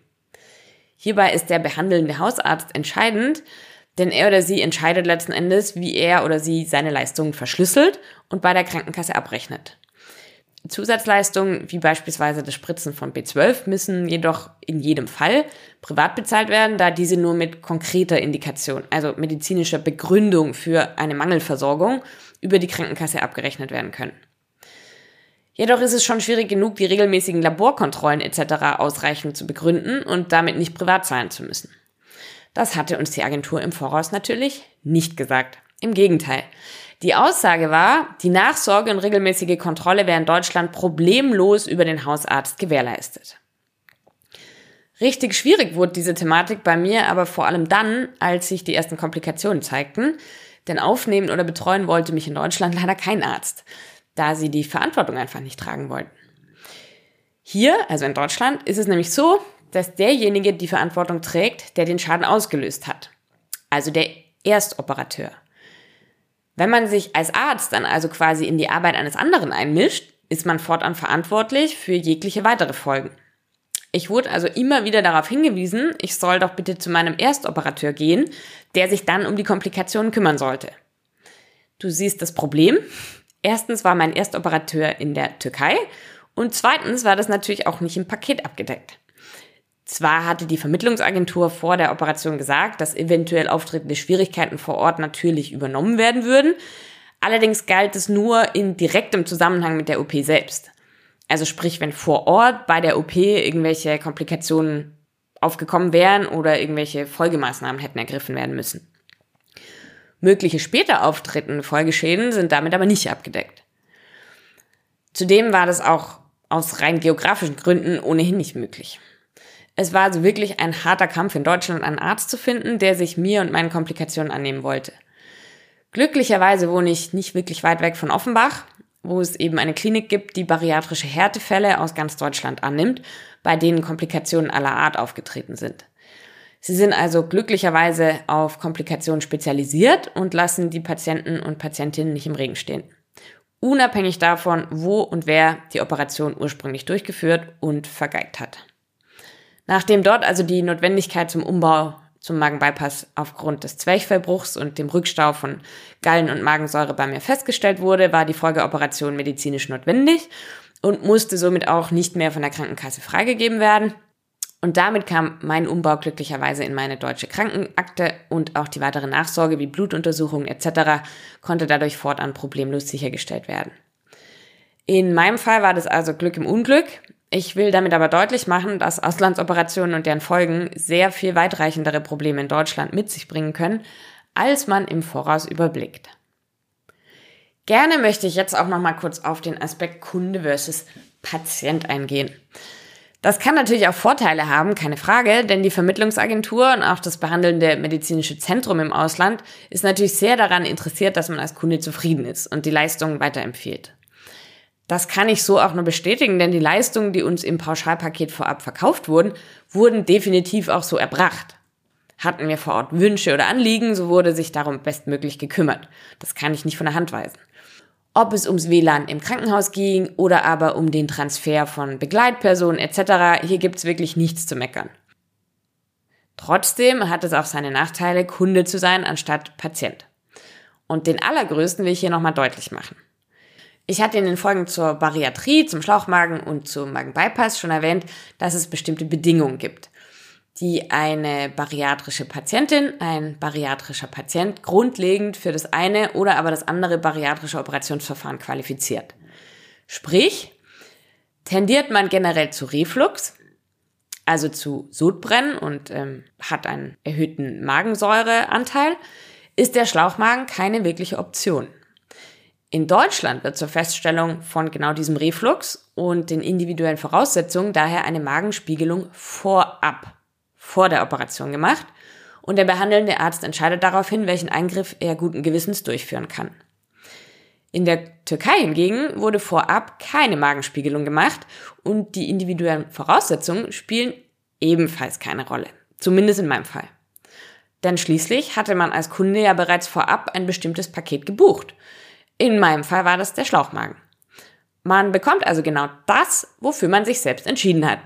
Hierbei ist der behandelnde Hausarzt entscheidend, denn er oder sie entscheidet letzten Endes, wie er oder sie seine Leistungen verschlüsselt und bei der Krankenkasse abrechnet. Zusatzleistungen wie beispielsweise das Spritzen von B12 müssen jedoch in jedem Fall privat bezahlt werden, da diese nur mit konkreter Indikation, also medizinischer Begründung für eine Mangelversorgung über die Krankenkasse abgerechnet werden können. Jedoch ist es schon schwierig genug, die regelmäßigen Laborkontrollen etc. ausreichend zu begründen und damit nicht privat zahlen zu müssen. Das hatte uns die Agentur im Voraus natürlich nicht gesagt. Im Gegenteil. Die Aussage war, die Nachsorge und regelmäßige Kontrolle wäre in Deutschland problemlos über den Hausarzt gewährleistet. Richtig schwierig wurde diese Thematik bei mir aber vor allem dann, als sich die ersten Komplikationen zeigten, denn aufnehmen oder betreuen wollte mich in Deutschland leider kein Arzt da sie die Verantwortung einfach nicht tragen wollten. Hier, also in Deutschland, ist es nämlich so, dass derjenige die Verantwortung trägt, der den Schaden ausgelöst hat. Also der Erstoperateur. Wenn man sich als Arzt dann also quasi in die Arbeit eines anderen einmischt, ist man fortan verantwortlich für jegliche weitere Folgen. Ich wurde also immer wieder darauf hingewiesen, ich soll doch bitte zu meinem Erstoperateur gehen, der sich dann um die Komplikationen kümmern sollte. Du siehst das Problem, Erstens war mein Erstoperateur in der Türkei und zweitens war das natürlich auch nicht im Paket abgedeckt. Zwar hatte die Vermittlungsagentur vor der Operation gesagt, dass eventuell auftretende Schwierigkeiten vor Ort natürlich übernommen werden würden, allerdings galt es nur in direktem Zusammenhang mit der OP selbst. Also sprich, wenn vor Ort bei der OP irgendwelche Komplikationen aufgekommen wären oder irgendwelche Folgemaßnahmen hätten ergriffen werden müssen. Mögliche später auftretende Folgeschäden sind damit aber nicht abgedeckt. Zudem war das auch aus rein geografischen Gründen ohnehin nicht möglich. Es war also wirklich ein harter Kampf in Deutschland, einen Arzt zu finden, der sich mir und meinen Komplikationen annehmen wollte. Glücklicherweise wohne ich nicht wirklich weit weg von Offenbach, wo es eben eine Klinik gibt, die bariatrische Härtefälle aus ganz Deutschland annimmt, bei denen Komplikationen aller Art aufgetreten sind. Sie sind also glücklicherweise auf Komplikationen spezialisiert und lassen die Patienten und Patientinnen nicht im Regen stehen. Unabhängig davon, wo und wer die Operation ursprünglich durchgeführt und vergeigt hat. Nachdem dort also die Notwendigkeit zum Umbau zum Magenbypass aufgrund des Zwerchfellbruchs und dem Rückstau von Gallen- und Magensäure bei mir festgestellt wurde, war die Folgeoperation medizinisch notwendig und musste somit auch nicht mehr von der Krankenkasse freigegeben werden. Und damit kam mein Umbau glücklicherweise in meine deutsche Krankenakte und auch die weitere Nachsorge wie Blutuntersuchungen etc. konnte dadurch fortan problemlos sichergestellt werden. In meinem Fall war das also Glück im Unglück. Ich will damit aber deutlich machen, dass Auslandsoperationen und deren Folgen sehr viel weitreichendere Probleme in Deutschland mit sich bringen können, als man im Voraus überblickt. Gerne möchte ich jetzt auch noch mal kurz auf den Aspekt Kunde versus Patient eingehen. Das kann natürlich auch Vorteile haben, keine Frage, denn die Vermittlungsagentur und auch das behandelnde medizinische Zentrum im Ausland ist natürlich sehr daran interessiert, dass man als Kunde zufrieden ist und die Leistungen weiterempfiehlt. Das kann ich so auch nur bestätigen, denn die Leistungen, die uns im Pauschalpaket vorab verkauft wurden, wurden definitiv auch so erbracht. Hatten wir vor Ort Wünsche oder Anliegen, so wurde sich darum bestmöglich gekümmert. Das kann ich nicht von der Hand weisen ob es ums WLAN im Krankenhaus ging oder aber um den Transfer von Begleitpersonen etc. Hier gibt's wirklich nichts zu meckern. Trotzdem hat es auch seine Nachteile, Kunde zu sein anstatt Patient. Und den allergrößten will ich hier nochmal deutlich machen. Ich hatte in den Folgen zur Bariatrie, zum Schlauchmagen und zum Magenbypass schon erwähnt, dass es bestimmte Bedingungen gibt die eine bariatrische Patientin, ein bariatrischer Patient grundlegend für das eine oder aber das andere bariatrische Operationsverfahren qualifiziert. Sprich, tendiert man generell zu Reflux, also zu Sodbrennen und ähm, hat einen erhöhten Magensäureanteil, ist der Schlauchmagen keine wirkliche Option. In Deutschland wird zur Feststellung von genau diesem Reflux und den individuellen Voraussetzungen daher eine Magenspiegelung vorab vor der Operation gemacht und der behandelnde Arzt entscheidet daraufhin, welchen Eingriff er guten Gewissens durchführen kann. In der Türkei hingegen wurde vorab keine Magenspiegelung gemacht und die individuellen Voraussetzungen spielen ebenfalls keine Rolle. Zumindest in meinem Fall. Denn schließlich hatte man als Kunde ja bereits vorab ein bestimmtes Paket gebucht. In meinem Fall war das der Schlauchmagen. Man bekommt also genau das, wofür man sich selbst entschieden hat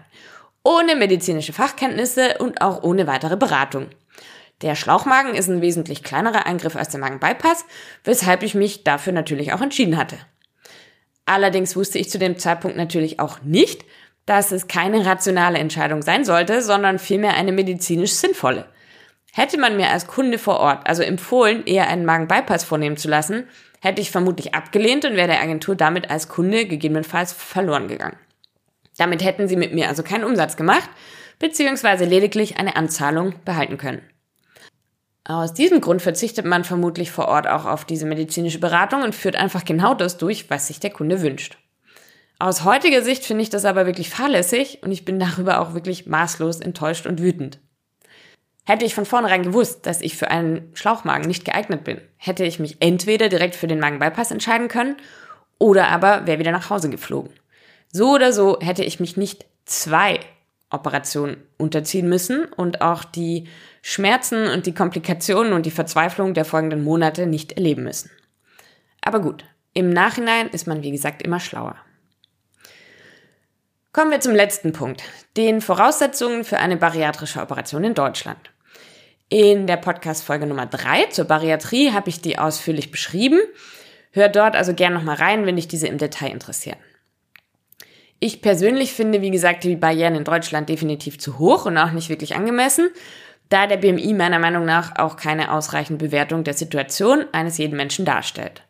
ohne medizinische Fachkenntnisse und auch ohne weitere Beratung. Der Schlauchmagen ist ein wesentlich kleinerer Eingriff als der Magenbypass, weshalb ich mich dafür natürlich auch entschieden hatte. Allerdings wusste ich zu dem Zeitpunkt natürlich auch nicht, dass es keine rationale Entscheidung sein sollte, sondern vielmehr eine medizinisch sinnvolle. Hätte man mir als Kunde vor Ort also empfohlen, eher einen Magenbypass vornehmen zu lassen, hätte ich vermutlich abgelehnt und wäre der Agentur damit als Kunde gegebenenfalls verloren gegangen. Damit hätten sie mit mir also keinen Umsatz gemacht, beziehungsweise lediglich eine Anzahlung behalten können. Aus diesem Grund verzichtet man vermutlich vor Ort auch auf diese medizinische Beratung und führt einfach genau das durch, was sich der Kunde wünscht. Aus heutiger Sicht finde ich das aber wirklich fahrlässig und ich bin darüber auch wirklich maßlos enttäuscht und wütend. Hätte ich von vornherein gewusst, dass ich für einen Schlauchmagen nicht geeignet bin, hätte ich mich entweder direkt für den Magenbypass entscheiden können oder aber wäre wieder nach Hause geflogen. So oder so hätte ich mich nicht zwei Operationen unterziehen müssen und auch die Schmerzen und die Komplikationen und die Verzweiflung der folgenden Monate nicht erleben müssen. Aber gut, im Nachhinein ist man wie gesagt immer schlauer. Kommen wir zum letzten Punkt, den Voraussetzungen für eine bariatrische Operation in Deutschland. In der Podcast-Folge Nummer drei zur Bariatrie habe ich die ausführlich beschrieben. Hört dort also gern nochmal rein, wenn dich diese im Detail interessieren. Ich persönlich finde, wie gesagt, die Barrieren in Deutschland definitiv zu hoch und auch nicht wirklich angemessen, da der BMI meiner Meinung nach auch keine ausreichende Bewertung der Situation eines jeden Menschen darstellt.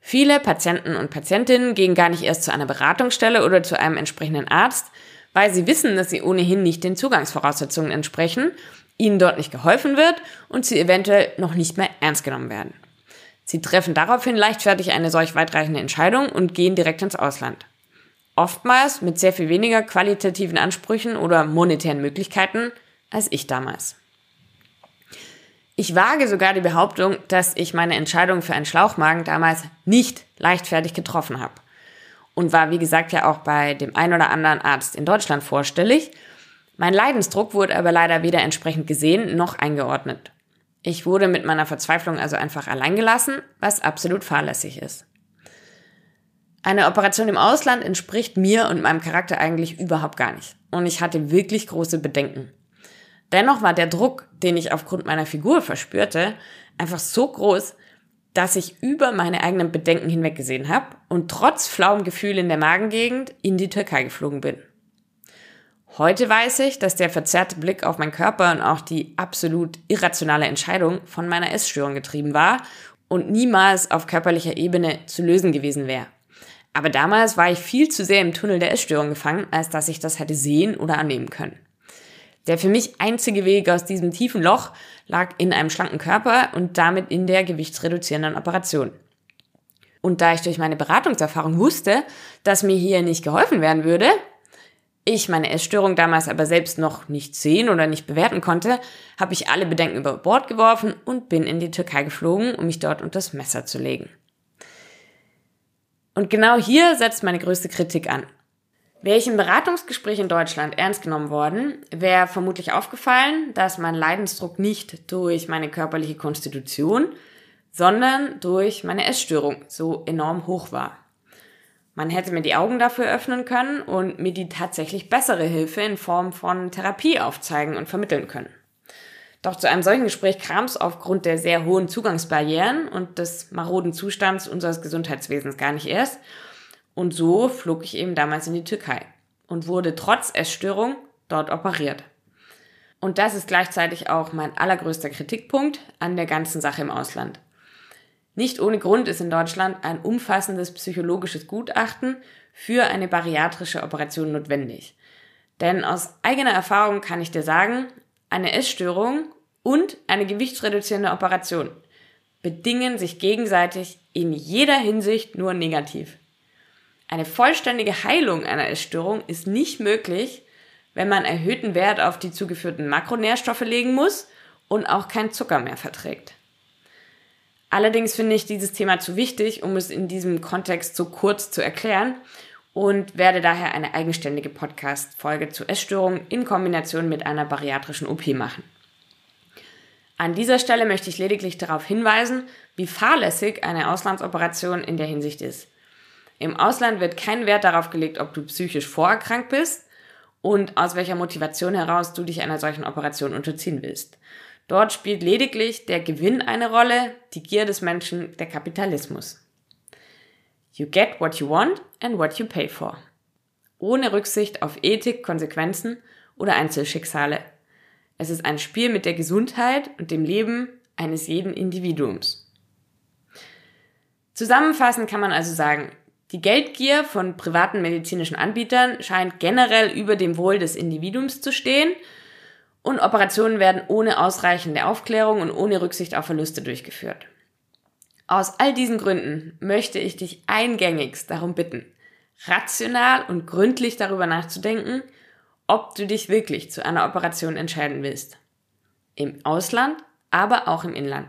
Viele Patienten und Patientinnen gehen gar nicht erst zu einer Beratungsstelle oder zu einem entsprechenden Arzt, weil sie wissen, dass sie ohnehin nicht den Zugangsvoraussetzungen entsprechen, ihnen dort nicht geholfen wird und sie eventuell noch nicht mehr ernst genommen werden. Sie treffen daraufhin leichtfertig eine solch weitreichende Entscheidung und gehen direkt ins Ausland. Oftmals mit sehr viel weniger qualitativen Ansprüchen oder monetären Möglichkeiten als ich damals. Ich wage sogar die Behauptung, dass ich meine Entscheidung für einen Schlauchmagen damals nicht leichtfertig getroffen habe. Und war, wie gesagt, ja auch bei dem ein oder anderen Arzt in Deutschland vorstellig. Mein Leidensdruck wurde aber leider weder entsprechend gesehen noch eingeordnet. Ich wurde mit meiner Verzweiflung also einfach alleingelassen, was absolut fahrlässig ist. Eine Operation im Ausland entspricht mir und meinem Charakter eigentlich überhaupt gar nicht. Und ich hatte wirklich große Bedenken. Dennoch war der Druck, den ich aufgrund meiner Figur verspürte, einfach so groß, dass ich über meine eigenen Bedenken hinweggesehen habe und trotz flauem Gefühl in der Magengegend in die Türkei geflogen bin. Heute weiß ich, dass der verzerrte Blick auf meinen Körper und auch die absolut irrationale Entscheidung von meiner Essstörung getrieben war und niemals auf körperlicher Ebene zu lösen gewesen wäre. Aber damals war ich viel zu sehr im Tunnel der Essstörung gefangen, als dass ich das hätte sehen oder annehmen können. Der für mich einzige Weg aus diesem tiefen Loch lag in einem schlanken Körper und damit in der gewichtsreduzierenden Operation. Und da ich durch meine Beratungserfahrung wusste, dass mir hier nicht geholfen werden würde, ich meine Essstörung damals aber selbst noch nicht sehen oder nicht bewerten konnte, habe ich alle Bedenken über Bord geworfen und bin in die Türkei geflogen, um mich dort unter das Messer zu legen. Und genau hier setzt meine größte Kritik an. Wäre ich im Beratungsgespräch in Deutschland ernst genommen worden, wäre vermutlich aufgefallen, dass mein Leidensdruck nicht durch meine körperliche Konstitution, sondern durch meine Essstörung so enorm hoch war. Man hätte mir die Augen dafür öffnen können und mir die tatsächlich bessere Hilfe in Form von Therapie aufzeigen und vermitteln können. Doch zu einem solchen Gespräch kam es aufgrund der sehr hohen Zugangsbarrieren und des maroden Zustands unseres Gesundheitswesens gar nicht erst. Und so flog ich eben damals in die Türkei und wurde trotz Essstörung dort operiert. Und das ist gleichzeitig auch mein allergrößter Kritikpunkt an der ganzen Sache im Ausland. Nicht ohne Grund ist in Deutschland ein umfassendes psychologisches Gutachten für eine bariatrische Operation notwendig. Denn aus eigener Erfahrung kann ich dir sagen, eine Essstörung und eine gewichtsreduzierende Operation bedingen sich gegenseitig in jeder Hinsicht nur negativ. Eine vollständige Heilung einer Essstörung ist nicht möglich, wenn man erhöhten Wert auf die zugeführten Makronährstoffe legen muss und auch kein Zucker mehr verträgt. Allerdings finde ich dieses Thema zu wichtig, um es in diesem Kontext so kurz zu erklären und werde daher eine eigenständige Podcast-Folge zu Essstörungen in Kombination mit einer bariatrischen OP machen. An dieser Stelle möchte ich lediglich darauf hinweisen, wie fahrlässig eine Auslandsoperation in der Hinsicht ist. Im Ausland wird kein Wert darauf gelegt, ob du psychisch vorerkrankt bist und aus welcher Motivation heraus du dich einer solchen Operation unterziehen willst. Dort spielt lediglich der Gewinn eine Rolle, die Gier des Menschen, der Kapitalismus. You get what you want and what you pay for. Ohne Rücksicht auf Ethik, Konsequenzen oder Einzelschicksale. Es ist ein Spiel mit der Gesundheit und dem Leben eines jeden Individuums. Zusammenfassend kann man also sagen, die Geldgier von privaten medizinischen Anbietern scheint generell über dem Wohl des Individuums zu stehen und Operationen werden ohne ausreichende Aufklärung und ohne Rücksicht auf Verluste durchgeführt. Aus all diesen Gründen möchte ich dich eingängigst darum bitten, rational und gründlich darüber nachzudenken, ob du dich wirklich zu einer Operation entscheiden willst. Im Ausland, aber auch im Inland.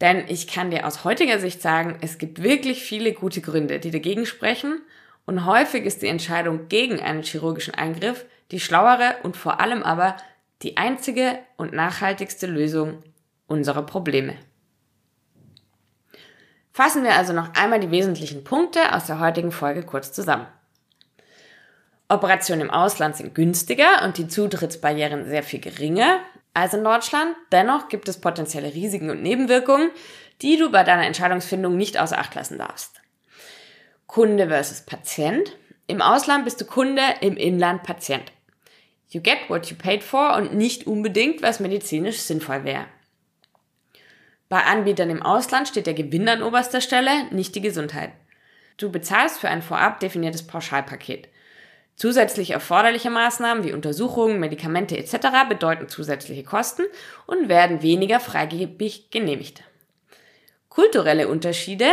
Denn ich kann dir aus heutiger Sicht sagen, es gibt wirklich viele gute Gründe, die dagegen sprechen und häufig ist die Entscheidung gegen einen chirurgischen Eingriff die schlauere und vor allem aber die einzige und nachhaltigste Lösung unserer Probleme. Fassen wir also noch einmal die wesentlichen Punkte aus der heutigen Folge kurz zusammen. Operationen im Ausland sind günstiger und die Zutrittsbarrieren sehr viel geringer als in Deutschland. Dennoch gibt es potenzielle Risiken und Nebenwirkungen, die du bei deiner Entscheidungsfindung nicht außer Acht lassen darfst. Kunde versus Patient. Im Ausland bist du Kunde, im Inland Patient. You get what you paid for und nicht unbedingt, was medizinisch sinnvoll wäre. Bei Anbietern im Ausland steht der Gewinn an oberster Stelle, nicht die Gesundheit. Du bezahlst für ein vorab definiertes Pauschalpaket. Zusätzlich erforderliche Maßnahmen wie Untersuchungen, Medikamente etc. bedeuten zusätzliche Kosten und werden weniger freigebig genehmigt. Kulturelle Unterschiede.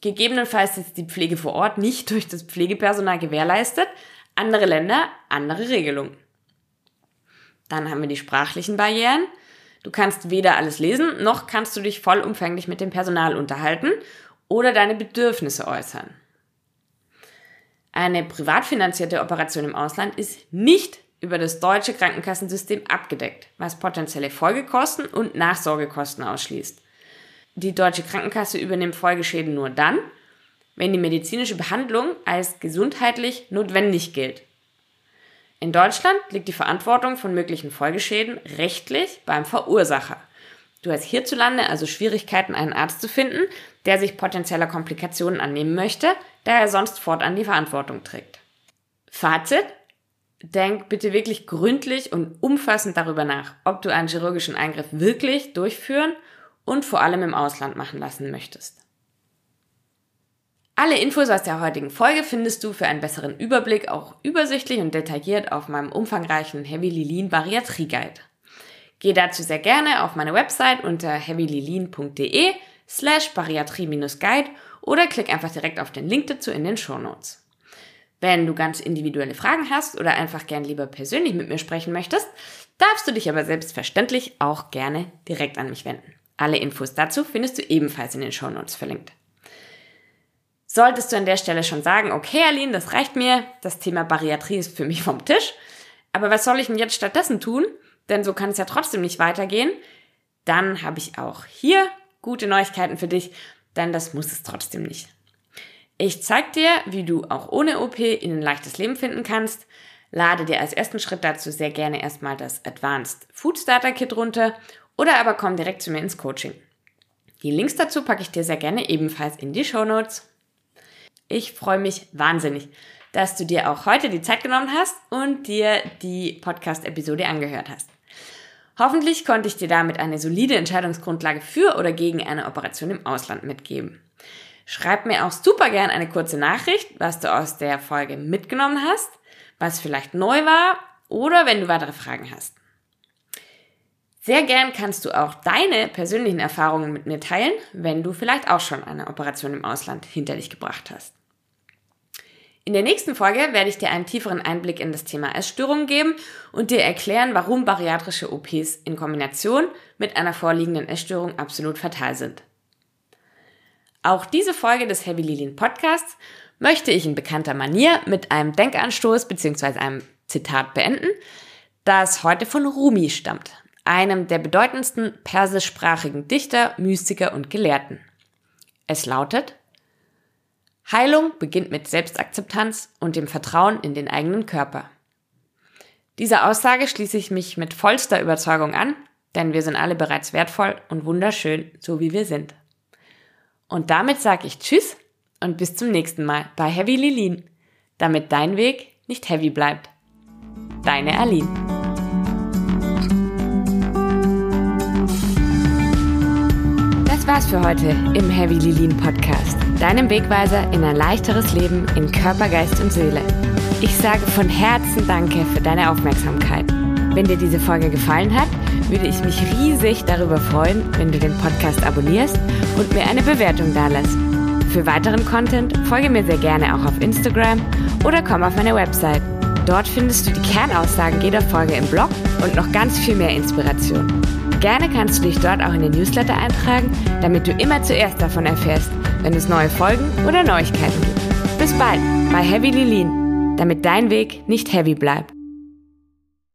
Gegebenenfalls ist die Pflege vor Ort nicht durch das Pflegepersonal gewährleistet, andere Länder, andere Regelungen. Dann haben wir die sprachlichen Barrieren. Du kannst weder alles lesen, noch kannst du dich vollumfänglich mit dem Personal unterhalten oder deine Bedürfnisse äußern. Eine privat finanzierte Operation im Ausland ist nicht über das deutsche Krankenkassensystem abgedeckt, was potenzielle Folgekosten und Nachsorgekosten ausschließt. Die deutsche Krankenkasse übernimmt Folgeschäden nur dann, wenn die medizinische Behandlung als gesundheitlich notwendig gilt. In Deutschland liegt die Verantwortung von möglichen Folgeschäden rechtlich beim Verursacher. Du hast hierzulande also Schwierigkeiten, einen Arzt zu finden, der sich potenzieller Komplikationen annehmen möchte, da er sonst fortan die Verantwortung trägt. Fazit? Denk bitte wirklich gründlich und umfassend darüber nach, ob du einen chirurgischen Eingriff wirklich durchführen und vor allem im Ausland machen lassen möchtest. Alle Infos aus der heutigen Folge findest du für einen besseren Überblick auch übersichtlich und detailliert auf meinem umfangreichen Heavy Lilin Bariatrie Guide. Geh dazu sehr gerne auf meine Website unter heavylilin.de slash bariatrie-guide oder klick einfach direkt auf den Link dazu in den Show Notes. Wenn du ganz individuelle Fragen hast oder einfach gern lieber persönlich mit mir sprechen möchtest, darfst du dich aber selbstverständlich auch gerne direkt an mich wenden. Alle Infos dazu findest du ebenfalls in den Show Notes verlinkt. Solltest du an der Stelle schon sagen, okay, Aline, das reicht mir, das Thema Bariatrie ist für mich vom Tisch, aber was soll ich denn jetzt stattdessen tun? Denn so kann es ja trotzdem nicht weitergehen. Dann habe ich auch hier gute Neuigkeiten für dich, denn das muss es trotzdem nicht. Ich zeige dir, wie du auch ohne OP in ein leichtes Leben finden kannst. Lade dir als ersten Schritt dazu sehr gerne erstmal das Advanced Food Starter Kit runter oder aber komm direkt zu mir ins Coaching. Die Links dazu packe ich dir sehr gerne ebenfalls in die Show Notes. Ich freue mich wahnsinnig, dass du dir auch heute die Zeit genommen hast und dir die Podcast-Episode angehört hast. Hoffentlich konnte ich dir damit eine solide Entscheidungsgrundlage für oder gegen eine Operation im Ausland mitgeben. Schreib mir auch super gern eine kurze Nachricht, was du aus der Folge mitgenommen hast, was vielleicht neu war oder wenn du weitere Fragen hast. Sehr gern kannst du auch deine persönlichen Erfahrungen mit mir teilen, wenn du vielleicht auch schon eine Operation im Ausland hinter dich gebracht hast. In der nächsten Folge werde ich dir einen tieferen Einblick in das Thema Essstörungen geben und dir erklären, warum bariatrische OPs in Kombination mit einer vorliegenden Essstörung absolut fatal sind. Auch diese Folge des Heavy Lilien Podcasts möchte ich in bekannter Manier mit einem Denkanstoß bzw. einem Zitat beenden, das heute von Rumi stammt, einem der bedeutendsten persischsprachigen Dichter, Mystiker und Gelehrten. Es lautet, Heilung beginnt mit Selbstakzeptanz und dem Vertrauen in den eigenen Körper. Dieser Aussage schließe ich mich mit vollster Überzeugung an, denn wir sind alle bereits wertvoll und wunderschön, so wie wir sind. Und damit sage ich Tschüss und bis zum nächsten Mal bei Heavy Lilin, damit dein Weg nicht heavy bleibt. Deine Aline. Das war's für heute im Heavy Lilin Podcast, deinem Wegweiser in ein leichteres Leben in Körper, Geist und Seele. Ich sage von Herzen Danke für deine Aufmerksamkeit. Wenn dir diese Folge gefallen hat, würde ich mich riesig darüber freuen, wenn du den Podcast abonnierst und mir eine Bewertung dalässt. Für weiteren Content folge mir sehr gerne auch auf Instagram oder komm auf meine Website. Dort findest du die Kernaussagen jeder Folge im Blog und noch ganz viel mehr Inspiration. Gerne kannst du dich dort auch in den Newsletter eintragen, damit du immer zuerst davon erfährst, wenn es neue Folgen oder Neuigkeiten gibt. Bis bald bei Heavy Lilin, damit dein Weg nicht heavy bleibt.